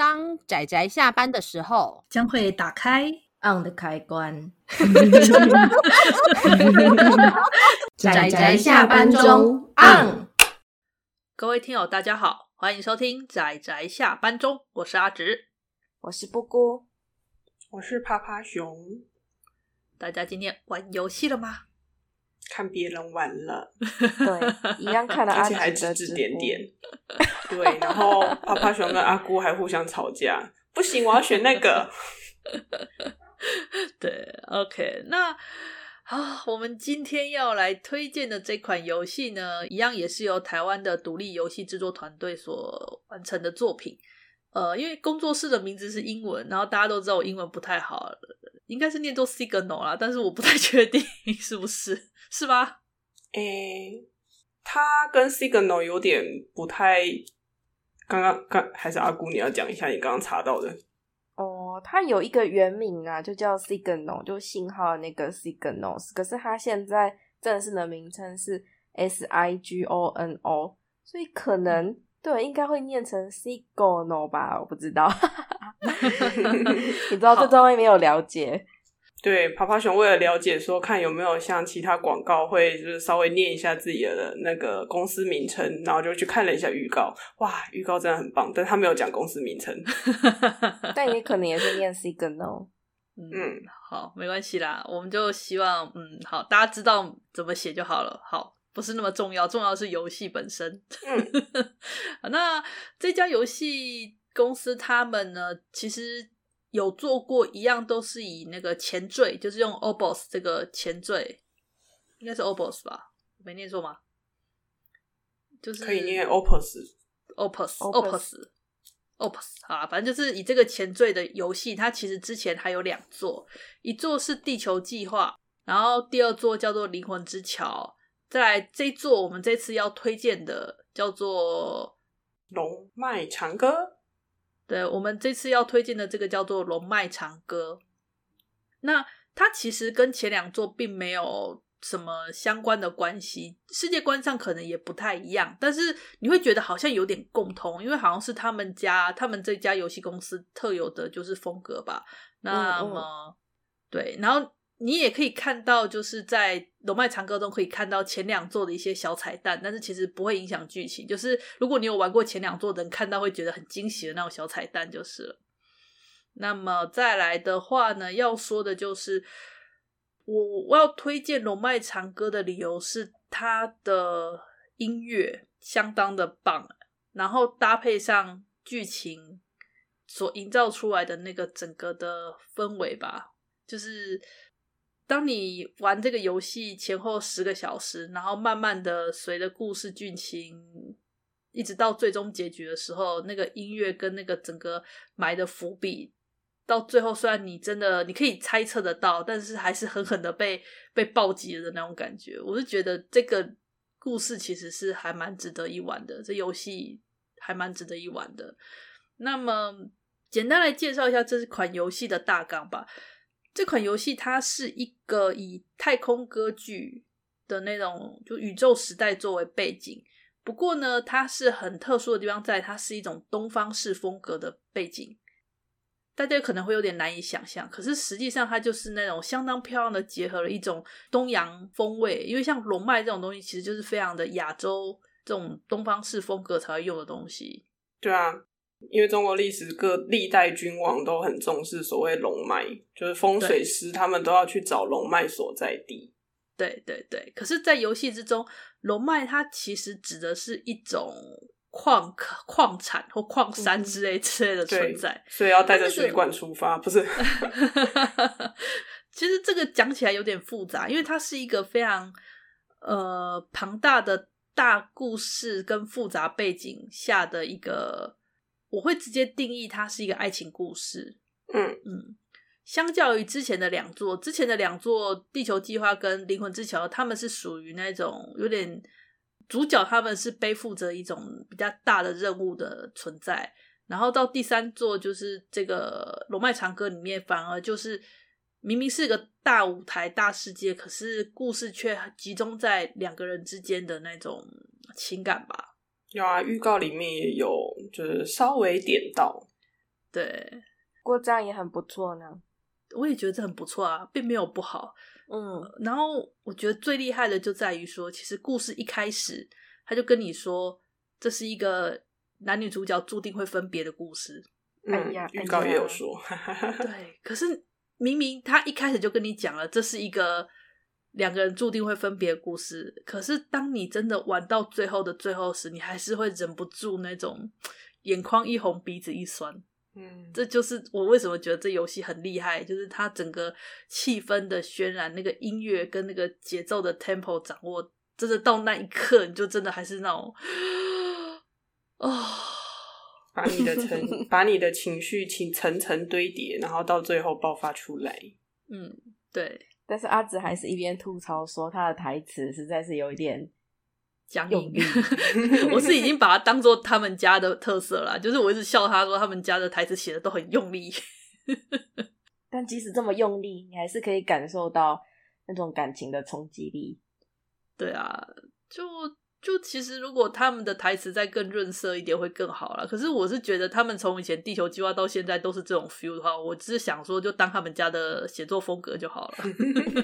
当仔仔下班的时候，将会打开 on 的开关。仔仔下班中 on。各位听友，大家好，欢迎收听仔仔下班中，我是阿直，我是布姑，我是趴趴熊。大家今天玩游戏了吗？看别人玩了，对，一样看了，而且还指指点点。对，然后趴趴熊跟阿姑还互相吵架，不行，我要选那个。对，OK，那好，我们今天要来推荐的这款游戏呢，一样也是由台湾的独立游戏制作团队所完成的作品。呃，因为工作室的名字是英文，然后大家都知道我英文不太好，应该是念作 Signal 啦，但是我不太确定 是不是。是吧？诶、欸，它跟 Signal 有点不太。刚刚刚还是阿姑，你要讲一下你刚刚查到的。哦，它有一个原名啊，就叫 Signal，就信号的那个 Signal。可是它现在正式的名称是 S I G O N O，所以可能对，应该会念成 Signal 吧？我不知道，你知道这东西没有了解。对，爬爬熊为了了解说，看有没有像其他广告会就是稍微念一下自己的那个公司名称，然后就去看了一下预告。哇，预告真的很棒，但他没有讲公司名称，但也可能也是念 Signal。嗯，好，没关系啦，我们就希望，嗯，好，大家知道怎么写就好了。好，不是那么重要，重要的是游戏本身。嗯，那这家游戏公司他们呢，其实。有做过一样，都是以那个前缀，就是用 OBOS 这个前缀，应该是 OBOS 吧？没念错吗？就是可以念 OPUS，OPUS，OPUS，OPUS 啊，反正就是以这个前缀的游戏，它其实之前还有两座，一座是地球计划，然后第二座叫做灵魂之桥，再来这一座我们这次要推荐的叫做龙脉长歌。对，我们这次要推荐的这个叫做《龙脉长歌》，那它其实跟前两座并没有什么相关的关系，世界观上可能也不太一样，但是你会觉得好像有点共通，因为好像是他们家他们这家游戏公司特有的就是风格吧。那么，嗯嗯对，然后。你也可以看到，就是在《龙脉长歌》中可以看到前两座的一些小彩蛋，但是其实不会影响剧情。就是如果你有玩过前两座的人，看到会觉得很惊喜的那种小彩蛋就是了。那么再来的话呢，要说的就是我我要推荐《龙脉长歌》的理由是它的音乐相当的棒，然后搭配上剧情所营造出来的那个整个的氛围吧，就是。当你玩这个游戏前后十个小时，然后慢慢的随着故事剧情，一直到最终结局的时候，那个音乐跟那个整个埋的伏笔，到最后虽然你真的你可以猜测得到，但是还是狠狠的被被暴击的那种感觉。我是觉得这个故事其实是还蛮值得一玩的，这游戏还蛮值得一玩的。那么简单来介绍一下这款游戏的大纲吧。这款游戏它是一个以太空歌剧的那种就宇宙时代作为背景，不过呢，它是很特殊的地方在它是一种东方式风格的背景，大家可能会有点难以想象，可是实际上它就是那种相当漂亮的结合了一种东洋风味，因为像龙脉这种东西其实就是非常的亚洲这种东方式风格才会用的东西。对啊。因为中国历史各历代君王都很重视所谓龙脉，就是风水师他们都要去找龙脉所在地。对对对，可是，在游戏之中，龙脉它其实指的是一种矿矿产或矿山之类之类的存在，嗯、所以要带着水管出发，不是？其实这个讲起来有点复杂，因为它是一个非常呃庞大的大故事跟复杂背景下的一个。我会直接定义它是一个爱情故事。嗯嗯，相较于之前的两座，之前的两座《地球计划》跟《灵魂之桥》，他们是属于那种有点主角，他们是背负着一种比较大的任务的存在。然后到第三座，就是这个《龙脉长歌》里面，反而就是明明是个大舞台、大世界，可是故事却集中在两个人之间的那种情感吧。有啊，预告里面也有，就是稍微点到。对，不过这样也很不错呢。我也觉得这很不错啊，并没有不好。嗯，然后我觉得最厉害的就在于说，其实故事一开始他就跟你说，这是一个男女主角注定会分别的故事。嗯、哎呀，预告也有说。对，可是明明他一开始就跟你讲了，这是一个两个人注定会分别的故事。可是当你真的玩到最后的最后时，你还是会忍不住那种眼眶一红，鼻子一酸。嗯，这就是我为什么觉得这游戏很厉害，就是它整个气氛的渲染，那个音乐跟那个节奏的 tempo 掌握，真的到那一刻，你就真的还是那种，哦，把你的 情把你的情绪情层层堆叠，然后到最后爆发出来。嗯，对。但是阿紫还是一边吐槽说，他的台词实在是有一点。僵硬，我是已经把它当做他们家的特色了，就是我一直笑他说他们家的台词写的都很用力，但即使这么用力，你还是可以感受到那种感情的冲击力。对啊，就就其实如果他们的台词再更润色一点会更好了。可是我是觉得他们从以前地球计划到现在都是这种 feel 的话，我只是想说就当他们家的写作风格就好了，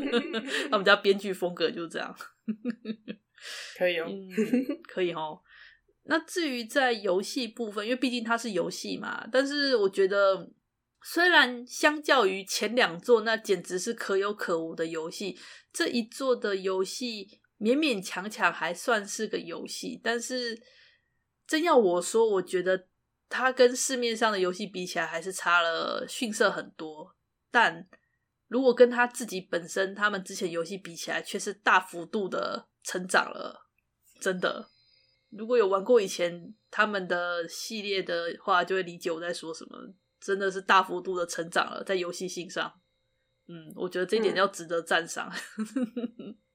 他们家编剧风格就是这样。可以哦，嗯，可以哦。那至于在游戏部分，因为毕竟它是游戏嘛，但是我觉得，虽然相较于前两座，那简直是可有可无的游戏，这一座的游戏勉勉强强还算是个游戏。但是，真要我说，我觉得它跟市面上的游戏比起来，还是差了逊色很多。但如果跟他自己本身，他们之前游戏比起来，却是大幅度的。成长了，真的。如果有玩过以前他们的系列的话，就会理解我在说什么。真的是大幅度的成长了，在游戏性上。嗯，我觉得这一点要值得赞赏。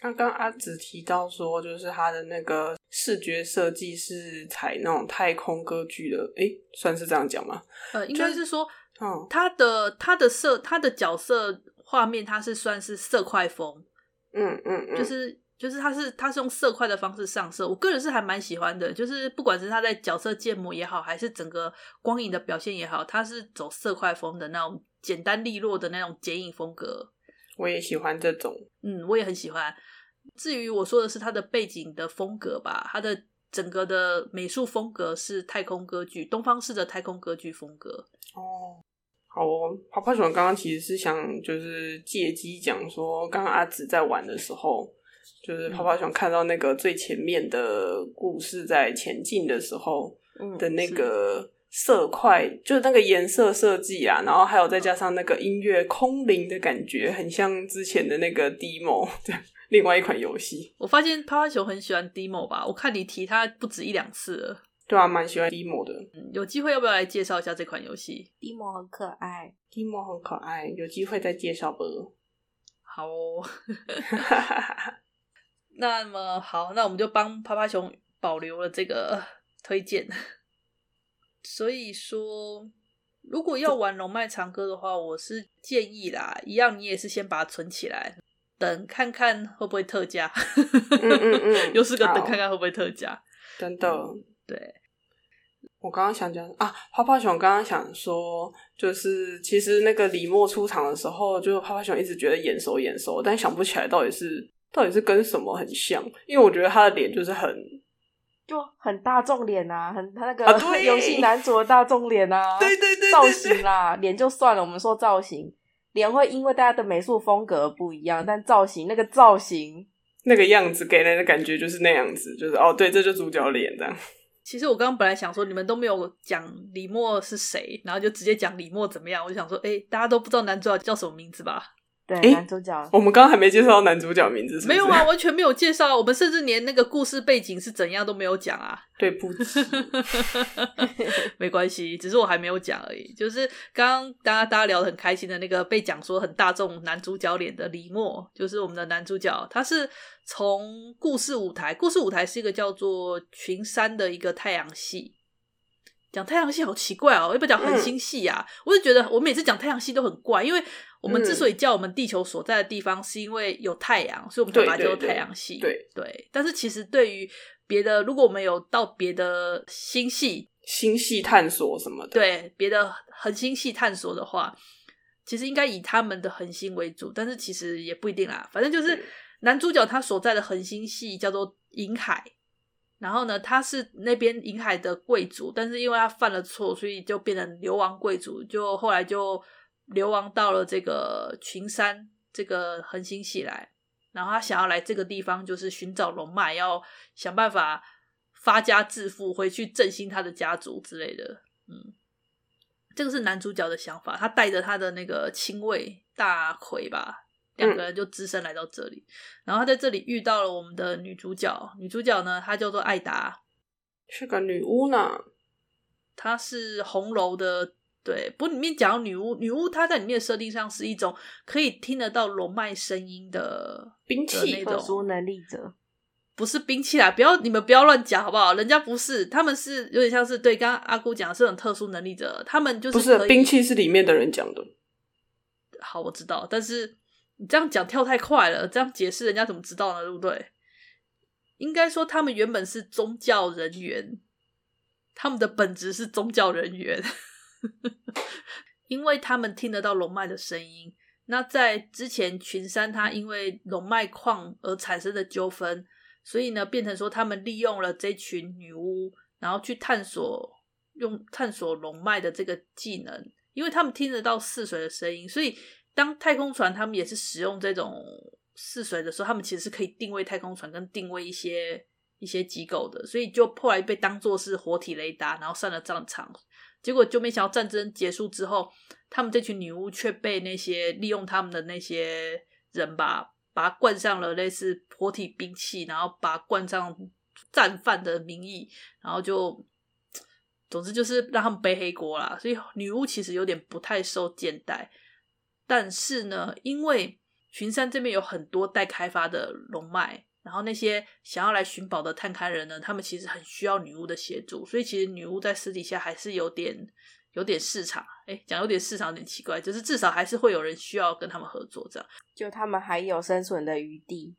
刚刚、嗯、阿紫提到说，就是他的那个视觉设计是采那种太空歌剧的，诶、欸，算是这样讲吗？呃，应该是说，嗯，他的他的色，他的角色画面，他是算是色块风。嗯嗯嗯，就是。就是他是他是用色块的方式上色，我个人是还蛮喜欢的。就是不管是他在角色建模也好，还是整个光影的表现也好，它是走色块风的那种简单利落的那种剪影风格。我也喜欢这种，嗯，我也很喜欢。至于我说的是它的背景的风格吧，它的整个的美术风格是太空歌剧，东方式的太空歌剧风格。哦，好哦。泡泡熊刚刚其实是想就是借机讲说，刚刚阿紫在玩的时候。就是泡泡熊看到那个最前面的故事在前进的时候的那个色块，就是那个颜色设计啊，然后还有再加上那个音乐空灵的感觉，很像之前的那个 Deemo 这样另外一款游戏。我发现泡泡熊很喜欢 Deemo 吧？我看你提它不止一两次了。对啊，蛮喜欢 Deemo 的。嗯，有机会要不要来介绍一下这款游戏？Deemo 很可爱，Deemo 很可爱，有机会再介绍吧。好哦。那么好，那我们就帮趴趴熊保留了这个推荐。所以说，如果要玩龙脉长歌的话，我是建议啦，一样你也是先把它存起来，等看看会不会特价。嗯嗯嗯，又是个等看看会不会特价。真的，对。我刚刚想讲啊，泡泡熊刚刚想说，就是其实那个李默出场的时候，就泡泡熊一直觉得眼熟眼熟，但想不起来到底是。到底是跟什么很像？因为我觉得他的脸就是很，就很大众脸啊，很他那个 游戏男主的大众脸啊，对对对，造型啦，脸就算了，我们说造型，脸会因为大家的美术风格不一样，但造型那个造型那个样子给人的感觉就是那样子，就是哦，对，这就主角脸这样。其实我刚刚本来想说你们都没有讲李默是谁，然后就直接讲李默怎么样，我就想说，哎，大家都不知道男主角叫什么名字吧？对，男主角，我们刚刚还没介绍男主角名字是是？没有啊，完全没有介绍。我们甚至连那个故事背景是怎样都没有讲啊。对不起，没关系，只是我还没有讲而已。就是刚刚大家大家聊得很开心的那个被讲说很大众男主角脸的李默，就是我们的男主角。他是从故事舞台，故事舞台是一个叫做群山的一个太阳系。讲太阳系好奇怪哦，要不要讲恒星系啊？嗯、我就觉得我每次讲太阳系都很怪，因为。我们之所以叫我们地球所在的地方，是因为有太阳，所以我们才把它叫做太阳系。对对，对，对，但是其实对于别的，如果我们有到别的星系，星系探索什么的，对别的恒星系探索的话，其实应该以他们的恒星为主，但是其实也不一定啦。反正就是男主角他所在的恒星系叫做银海，然后呢，他是那边银海的贵族，但是因为他犯了错，所以就变成流亡贵族，就后来就流亡到了这个群山这个恒星系来，然后他想要来这个地方，就是寻找龙脉，要想办法。发家致富，回去振兴他的家族之类的，嗯，这个是男主角的想法。他带着他的那个亲卫大魁吧，两个人就只身来到这里。嗯、然后他在这里遇到了我们的女主角，女主角呢，她叫做艾达，是个女巫呢。她是红楼的，对，不里面讲到女巫，女巫她在里面的设定上是一种可以听得到龙脉声音的兵器那种，特殊能力者。不是兵器啦，不要你们不要乱讲好不好？人家不是，他们是有点像是对，刚刚阿姑讲的是种特殊能力者，他们就是不是兵器是里面的人讲的。好，我知道，但是你这样讲跳太快了，这样解释人家怎么知道呢？对不对？应该说他们原本是宗教人员，他们的本质是宗教人员，因为他们听得到龙脉的声音。那在之前群山，他因为龙脉矿而产生的纠纷。所以呢，变成说他们利用了这群女巫，然后去探索，用探索龙脉的这个技能，因为他们听得到似水的声音，所以当太空船他们也是使用这种试水的时候，他们其实是可以定位太空船跟定位一些一些机构的，所以就后来被当做是活体雷达，然后上了战场。结果就没想到战争结束之后，他们这群女巫却被那些利用他们的那些人吧。把它灌上了类似活体兵器，然后把它灌上战犯的名义，然后就，总之就是让他们背黑锅啦。所以女巫其实有点不太受见待，但是呢，因为群山这边有很多待开发的龙脉，然后那些想要来寻宝的探勘人呢，他们其实很需要女巫的协助，所以其实女巫在私底下还是有点。有点市场，哎，讲有点市场有点奇怪，就是至少还是会有人需要跟他们合作，这样就他们还有生存的余地。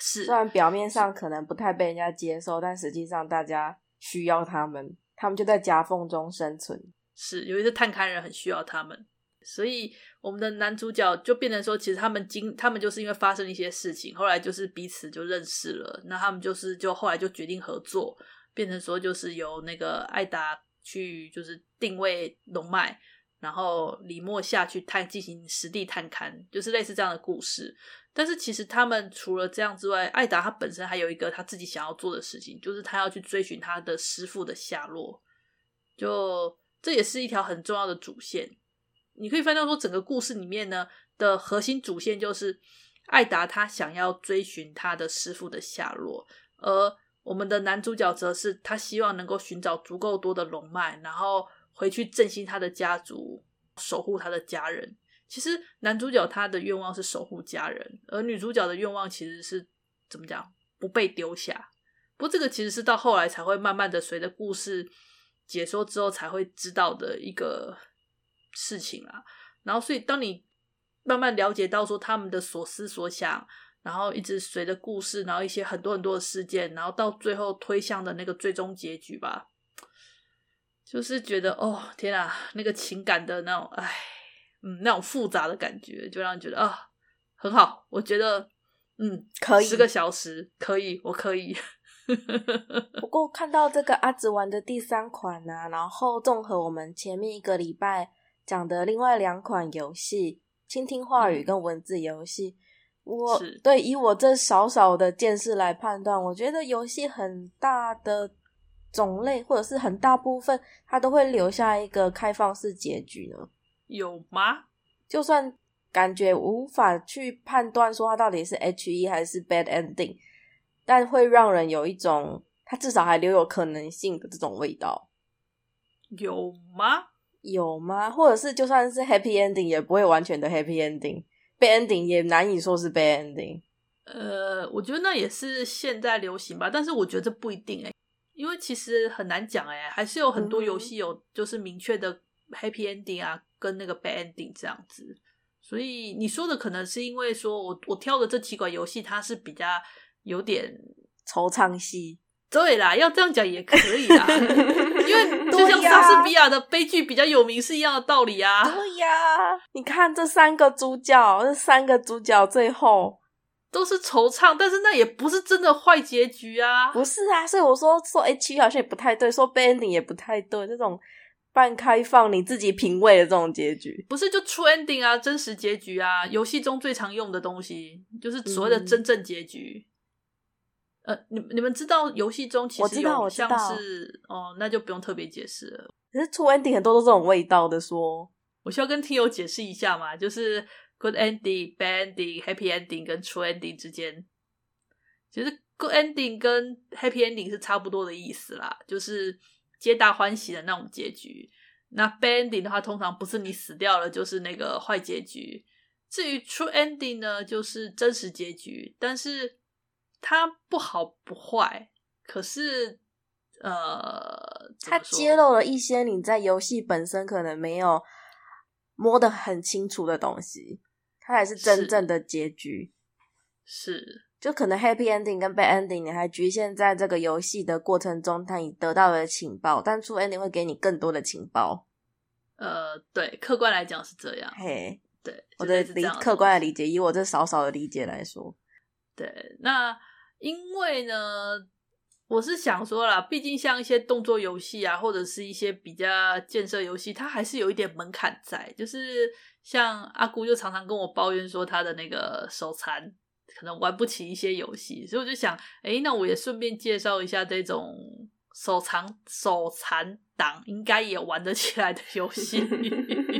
是，虽然表面上可能不太被人家接受，但实际上大家需要他们，他们就在夹缝中生存。是，有一些探勘人很需要他们，所以我们的男主角就变成说，其实他们经他们就是因为发生一些事情，后来就是彼此就认识了，那他们就是就后来就决定合作，变成说就是由那个艾达。去就是定位龙脉，然后李莫下去探进行实地探勘，就是类似这样的故事。但是其实他们除了这样之外，艾达他本身还有一个他自己想要做的事情，就是他要去追寻他的师傅的下落。就这也是一条很重要的主线。你可以翻到说，整个故事里面呢的核心主线就是艾达他想要追寻他的师父的下落，而。我们的男主角则是他希望能够寻找足够多的龙脉，然后回去振兴他的家族，守护他的家人。其实男主角他的愿望是守护家人，而女主角的愿望其实是怎么讲？不被丢下。不过这个其实是到后来才会慢慢的随着故事解说之后才会知道的一个事情啦。然后所以当你慢慢了解到说他们的所思所想。然后一直随着故事，然后一些很多很多的事件，然后到最后推向的那个最终结局吧，就是觉得哦天啊，那个情感的那种哎，嗯，那种复杂的感觉，就让人觉得啊、哦、很好。我觉得嗯，可以十个小时可以，我可以。不过看到这个阿紫玩的第三款呢、啊，然后综合我们前面一个礼拜讲的另外两款游戏，倾听话语跟文字游戏。嗯我对以我这少少的见识来判断，我觉得游戏很大的种类或者是很大部分，它都会留下一个开放式结局呢？有吗？就算感觉无法去判断说它到底是 HE 还是 Bad Ending，但会让人有一种它至少还留有可能性的这种味道。有吗？有吗？或者是就算是 Happy Ending，也不会完全的 Happy Ending。bad ending 也难以说是 bad ending。呃，我觉得那也是现在流行吧，但是我觉得这不一定哎、欸，因为其实很难讲哎、欸，还是有很多游戏有就是明确的 happy ending 啊，跟那个 bad ending 这样子。所以你说的可能是因为说我我挑的这几款游戏它是比较有点惆怅系，对啦，要这样讲也可以啦，因为就像莎士比亚的悲剧比较有名是一样的道理啊。对呀，你看这三个主角，这三个主角最后都是惆怅，但是那也不是真的坏结局啊。不是啊，所以我说说，哎，其实好像也不太对，说 bad ending 也不太对，这种半开放你自己品味的这种结局，不是就 true ending 啊，真实结局啊，游戏中最常用的东西就是所谓的真正结局。嗯呃，你你们知道游戏中其实有像是哦，那就不用特别解释了。可是 true ending 很多都是这种味道的说，说我需要跟听友解释一下嘛，就是 good ending、bad ending、happy ending 跟 true ending 之间，其实 good ending 跟 happy ending 是差不多的意思啦，就是皆大欢喜的那种结局。那 bad ending 的话，通常不是你死掉了，就是那个坏结局。至于 true ending 呢，就是真实结局，但是。它不好不坏，可是呃，它揭露了一些你在游戏本身可能没有摸得很清楚的东西，它才是真正的结局。是，就可能 happy ending 跟 bad ending，你还局限在这个游戏的过程中，它你得到的情报，但 true ending 会给你更多的情报。呃，对，客观来讲是这样。嘿，对，我的理客观的理解，以我这少少的理解来说。对，那因为呢，我是想说啦，毕竟像一些动作游戏啊，或者是一些比较建设游戏，它还是有一点门槛在。就是像阿姑就常常跟我抱怨说，她的那个手残，可能玩不起一些游戏，所以我就想，诶，那我也顺便介绍一下这种手残手残党应该也玩得起来的游戏。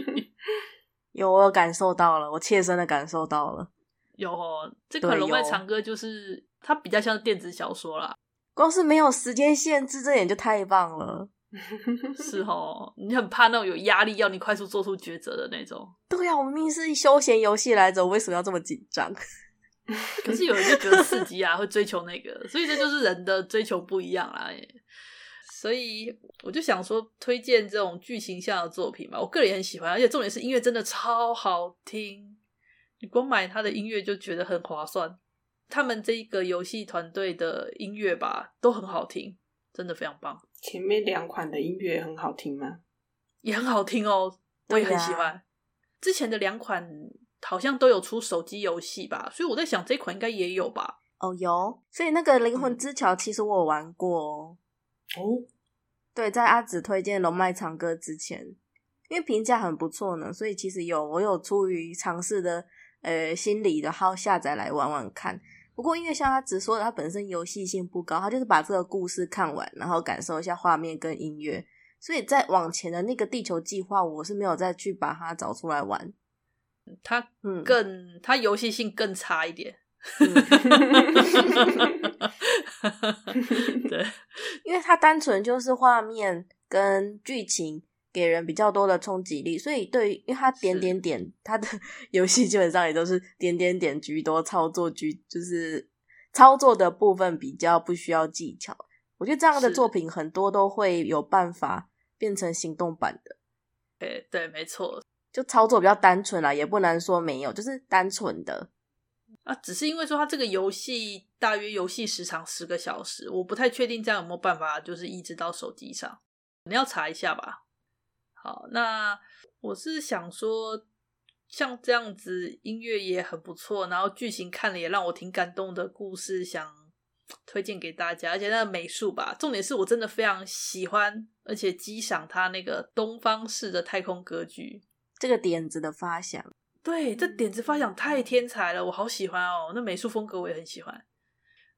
有，我感受到了，我切身的感受到了。有哦，这款《龙脉长歌》就是它比较像电子小说啦，光是没有时间限制，这点就太棒了。是哦，你很怕那种有压力要你快速做出抉择的那种。对呀，我明明是休闲游戏来着，我为什么要这么紧张？可是有人就觉得刺激啊，会追求那个，所以这就是人的追求不一样啦。所以我就想说，推荐这种剧情向的作品嘛，我个人也很喜欢，而且重点是音乐真的超好听。你光买他的音乐就觉得很划算，他们这一个游戏团队的音乐吧都很好听，真的非常棒。前面两款的音乐很好听吗？也很好听哦，我也很喜欢。啊、之前的两款好像都有出手机游戏吧，所以我在想这一款应该也有吧。哦，有，所以那个灵魂之桥其实我有玩过哦。哦，对，在阿紫推荐龙脉长歌之前，因为评价很不错呢，所以其实有我有出于尝试的。呃，心理的号下载来玩玩看。不过，因为像他只说的他本身游戏性不高，他就是把这个故事看完，然后感受一下画面跟音乐。所以在往前的那个地球计划，我是没有再去把它找出来玩。它嗯，更它游戏性更差一点。对，因为它单纯就是画面跟剧情。给人比较多的冲击力，所以对于，因为它点点点，它的 游戏基本上也都是点点点居多，操作居就是操作的部分比较不需要技巧。我觉得这样的作品很多都会有办法变成行动版的。对对，没错，就操作比较单纯啦，也不能说没有，就是单纯的啊。只是因为说它这个游戏大约游戏时长十个小时，我不太确定这样有没有办法就是移植到手机上，你要查一下吧。好，那我是想说，像这样子音乐也很不错，然后剧情看了也让我挺感动的故事，想推荐给大家。而且那个美术吧，重点是我真的非常喜欢，而且激赏他那个东方式的太空格局这个点子的发想。对，这点子发想太天才了，我好喜欢哦。那美术风格我也很喜欢。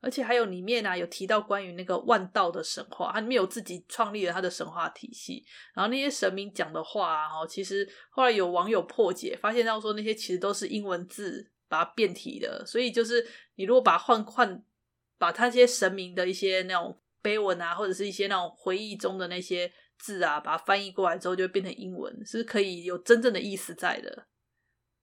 而且还有里面啊，有提到关于那个万道的神话，它里面有自己创立了他的神话体系。然后那些神明讲的话啊，其实后来有网友破解，发现到说那些其实都是英文字把它变体的。所以就是你如果把它换换把他这些神明的一些那种碑文啊，或者是一些那种回忆中的那些字啊，把它翻译过来之后，就会变成英文，是可以有真正的意思在的。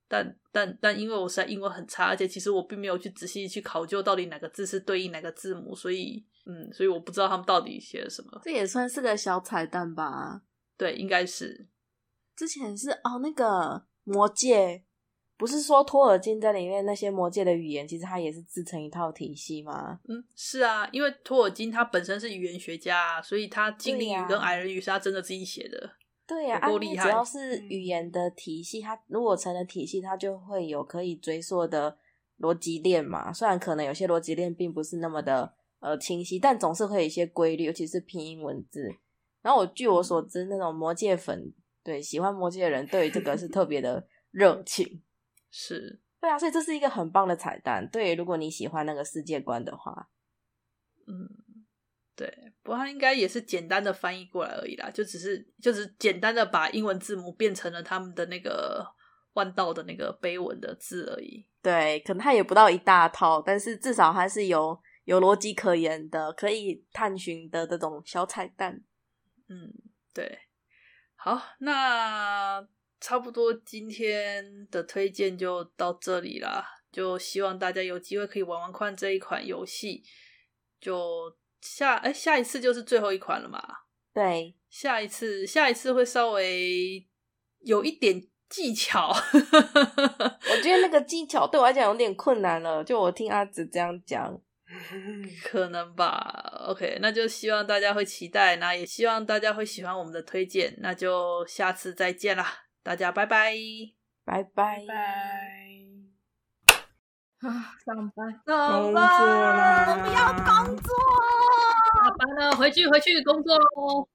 但但但因为我实在英文很差，而且其实我并没有去仔细去考究到底哪个字是对应哪个字母，所以嗯，所以我不知道他们到底写了什么。这也算是个小彩蛋吧？对，应该是。之前是哦，那个魔戒，不是说托尔金在里面那些魔界的语言，其实它也是自成一套体系吗？嗯，是啊，因为托尔金他本身是语言学家，所以他精灵语跟矮人语是他真的自己写的。对呀、啊，够厉害。只要是语言的体系，它如果成了体系，它就会有可以追溯的逻辑链嘛。虽然可能有些逻辑链并不是那么的呃清晰，但总是会有一些规律，尤其是拼音文字。然后我据我所知，那种魔界粉，对喜欢魔界的人，对于这个是特别的热情。是对啊，所以这是一个很棒的彩蛋。对，如果你喜欢那个世界观的话，嗯，对，不过它应该也是简单的翻译过来而已啦，就只是就是简单的把英文字母变成了他们的那个万道的那个碑文的字而已。对，可能它也不到一大套，但是至少还是有有逻辑可言的，可以探寻的这种小彩蛋。嗯，对，好，那。差不多今天的推荐就到这里啦，就希望大家有机会可以玩玩看这一款游戏。就下哎、欸，下一次就是最后一款了嘛？对，下一次下一次会稍微有一点技巧。我觉得那个技巧对我来讲有点困难了，就我听阿紫这样讲，可能吧。OK，那就希望大家会期待，那也希望大家会喜欢我们的推荐，那就下次再见啦。大家拜拜，拜拜拜。啊，上班，上班，我们要工作，下班了，回去回去工作喽。